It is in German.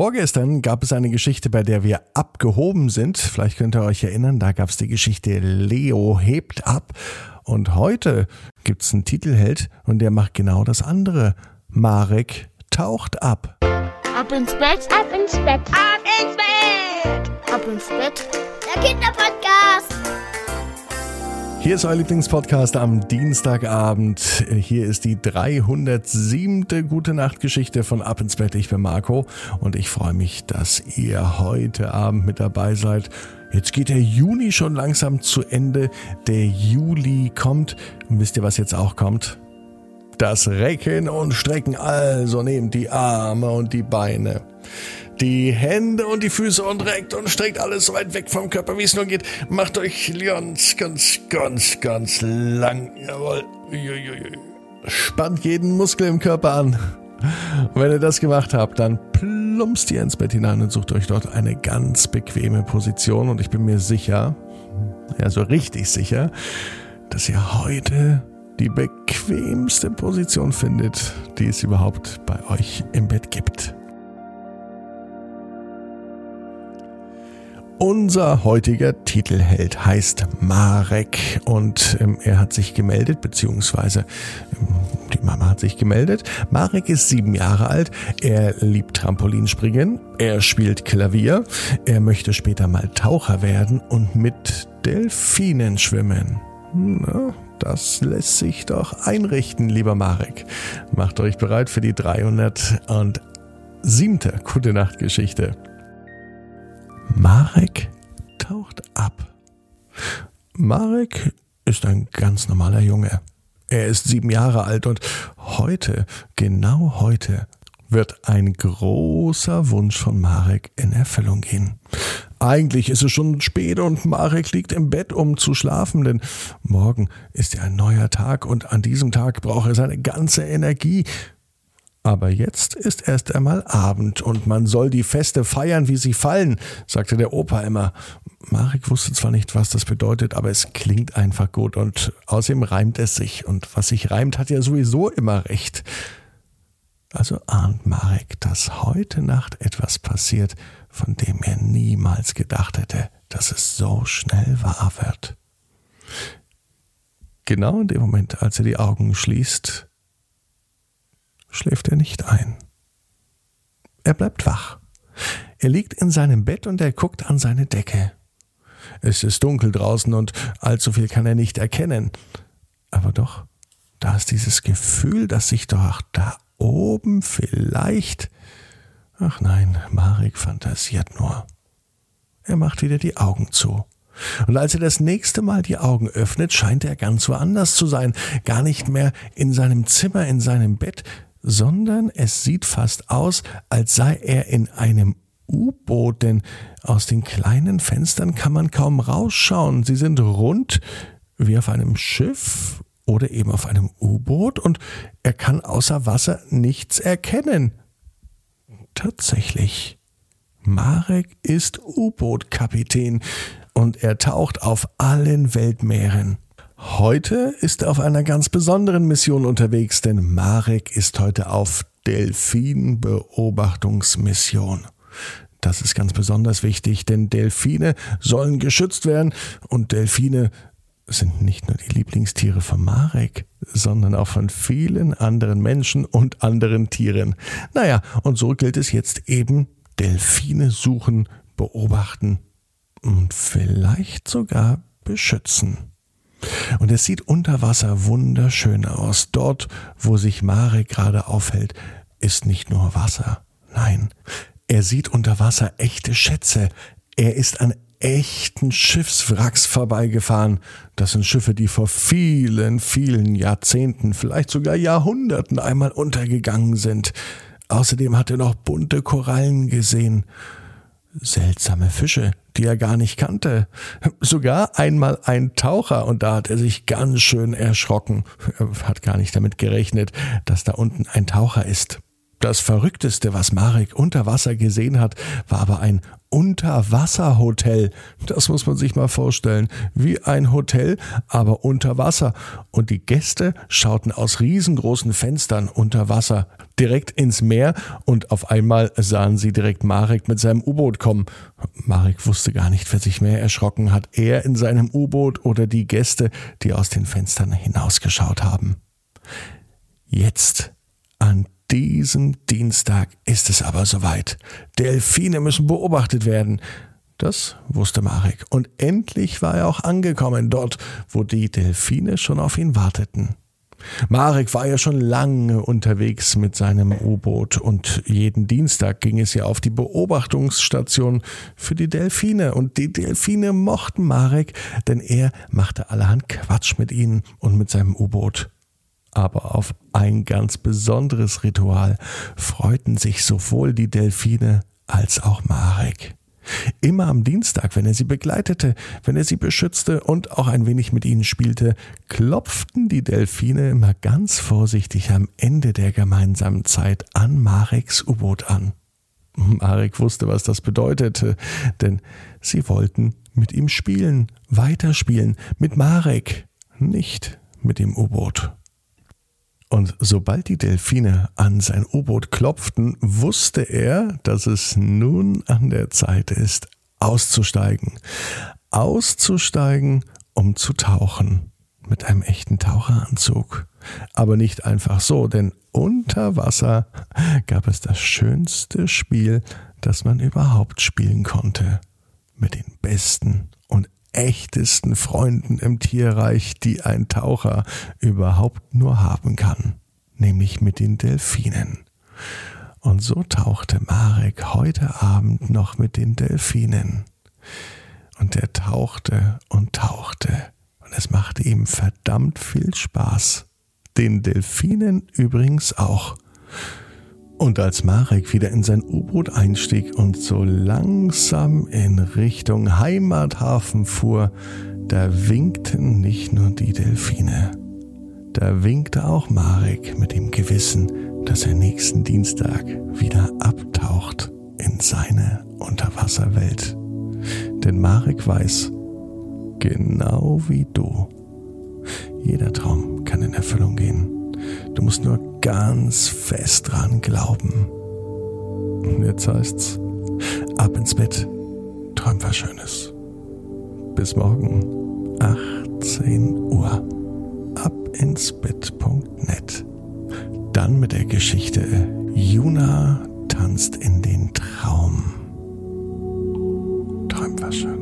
Vorgestern gab es eine Geschichte, bei der wir abgehoben sind. Vielleicht könnt ihr euch erinnern, da gab es die Geschichte Leo hebt ab. Und heute gibt es einen Titelheld und der macht genau das andere. Marek taucht ab. Ab ins Bett, ab ins Bett, ab ins Bett, ab ins Bett. Der Kinderpodcast. Hier ist euer Lieblingspodcast am Dienstagabend. Hier ist die 307. Gute Nacht Geschichte von Ab ins Bett. Ich bin Marco und ich freue mich, dass ihr heute Abend mit dabei seid. Jetzt geht der Juni schon langsam zu Ende. Der Juli kommt. Und wisst ihr, was jetzt auch kommt? Das Recken und Strecken. Also nehmt die Arme und die Beine die Hände und die Füße und reckt und streckt alles so weit weg vom Körper, wie es nur geht. Macht euch ganz, ganz, ganz, ganz lang. Jawohl. Spannt jeden Muskel im Körper an. Wenn ihr das gemacht habt, dann plumpst ihr ins Bett hinein und sucht euch dort eine ganz bequeme Position. Und ich bin mir sicher, ja so richtig sicher, dass ihr heute die bequemste Position findet, die es überhaupt bei euch im Bett gibt. Unser heutiger Titelheld heißt Marek und ähm, er hat sich gemeldet, beziehungsweise ähm, die Mama hat sich gemeldet. Marek ist sieben Jahre alt, er liebt Trampolinspringen, er spielt Klavier, er möchte später mal Taucher werden und mit Delfinen schwimmen. Na, das lässt sich doch einrichten, lieber Marek. Macht euch bereit für die 307. Gute Nacht Geschichte. Marek taucht ab. Marek ist ein ganz normaler Junge. Er ist sieben Jahre alt und heute, genau heute, wird ein großer Wunsch von Marek in Erfüllung gehen. Eigentlich ist es schon spät und Marek liegt im Bett, um zu schlafen, denn morgen ist ja ein neuer Tag und an diesem Tag braucht er seine ganze Energie. Aber jetzt ist erst einmal Abend und man soll die Feste feiern, wie sie fallen, sagte der Opa immer. Marek wusste zwar nicht, was das bedeutet, aber es klingt einfach gut und außerdem reimt es sich und was sich reimt, hat ja sowieso immer recht. Also ahnt Marek, dass heute Nacht etwas passiert, von dem er niemals gedacht hätte, dass es so schnell wahr wird. Genau in dem Moment, als er die Augen schließt, schläft er nicht ein. Er bleibt wach. Er liegt in seinem Bett und er guckt an seine Decke. Es ist dunkel draußen und allzu viel kann er nicht erkennen. Aber doch, da ist dieses Gefühl, dass sich doch da oben vielleicht. Ach nein, Marek fantasiert nur. Er macht wieder die Augen zu. Und als er das nächste Mal die Augen öffnet, scheint er ganz woanders zu sein, gar nicht mehr in seinem Zimmer, in seinem Bett, sondern es sieht fast aus, als sei er in einem U-Boot, denn aus den kleinen Fenstern kann man kaum rausschauen. Sie sind rund wie auf einem Schiff oder eben auf einem U-Boot und er kann außer Wasser nichts erkennen. Tatsächlich. Marek ist U-Boot-Kapitän und er taucht auf allen Weltmeeren. Heute ist er auf einer ganz besonderen Mission unterwegs, denn Marek ist heute auf Delfinbeobachtungsmission. Das ist ganz besonders wichtig, denn Delfine sollen geschützt werden und Delfine sind nicht nur die Lieblingstiere von Marek, sondern auch von vielen anderen Menschen und anderen Tieren. Naja, und so gilt es jetzt eben, Delfine suchen, beobachten und vielleicht sogar beschützen. Und es sieht unter Wasser wunderschön aus. Dort, wo sich Marek gerade aufhält, ist nicht nur Wasser. Nein, er sieht unter Wasser echte Schätze. Er ist an echten Schiffswracks vorbeigefahren. Das sind Schiffe, die vor vielen, vielen Jahrzehnten, vielleicht sogar Jahrhunderten einmal untergegangen sind. Außerdem hat er noch bunte Korallen gesehen seltsame Fische, die er gar nicht kannte. Sogar einmal ein Taucher und da hat er sich ganz schön erschrocken. Er hat gar nicht damit gerechnet, dass da unten ein Taucher ist. Das Verrückteste, was Marek unter Wasser gesehen hat, war aber ein Unterwasserhotel. Das muss man sich mal vorstellen. Wie ein Hotel, aber unter Wasser. Und die Gäste schauten aus riesengroßen Fenstern unter Wasser direkt ins Meer und auf einmal sahen sie direkt Marek mit seinem U-Boot kommen. Marek wusste gar nicht, wer sich mehr erschrocken hat. Er in seinem U-Boot oder die Gäste, die aus den Fenstern hinausgeschaut haben. Jetzt, an diesem Dienstag ist es aber soweit. Delfine müssen beobachtet werden. Das wusste Marek. Und endlich war er auch angekommen dort, wo die Delfine schon auf ihn warteten. Marek war ja schon lange unterwegs mit seinem U-Boot und jeden Dienstag ging es ja auf die Beobachtungsstation für die Delfine und die Delfine mochten Marek, denn er machte allerhand Quatsch mit ihnen und mit seinem U-Boot aber auf ein ganz besonderes Ritual freuten sich sowohl die Delfine als auch Marek. Immer am Dienstag, wenn er sie begleitete, wenn er sie beschützte und auch ein wenig mit ihnen spielte, klopften die Delfine immer ganz vorsichtig am Ende der gemeinsamen Zeit an Mareks U-Boot an. Marek wusste, was das bedeutete, denn sie wollten mit ihm spielen, weiterspielen, mit Marek, nicht mit dem U-Boot. Und sobald die Delfine an sein U-Boot klopften, wusste er, dass es nun an der Zeit ist, auszusteigen. Auszusteigen, um zu tauchen. Mit einem echten Taucheranzug. Aber nicht einfach so, denn unter Wasser gab es das schönste Spiel, das man überhaupt spielen konnte. Mit den besten echtesten Freunden im Tierreich, die ein Taucher überhaupt nur haben kann, nämlich mit den Delfinen. Und so tauchte Marek heute Abend noch mit den Delfinen. Und er tauchte und tauchte, und es machte ihm verdammt viel Spaß. Den Delfinen übrigens auch. Und als Marek wieder in sein U-Boot einstieg und so langsam in Richtung Heimathafen fuhr, da winkten nicht nur die Delfine. Da winkte auch Marek mit dem Gewissen, dass er nächsten Dienstag wieder abtaucht in seine Unterwasserwelt. Denn Marek weiß, genau wie du, jeder Traum kann in Erfüllung gehen. Du musst nur ganz fest dran glauben. Jetzt heißt's, ab ins Bett, träum was Schönes. Bis morgen, 18 Uhr, abinsbett.net. Dann mit der Geschichte Juna tanzt in den Traum. Träum was Schönes.